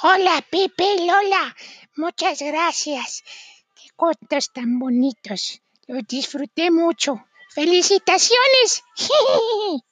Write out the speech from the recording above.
Hola, Pepe, Lola. Muchas gracias. Qué cuentos tan bonitos. Los disfruté mucho. ¡Felicitaciones!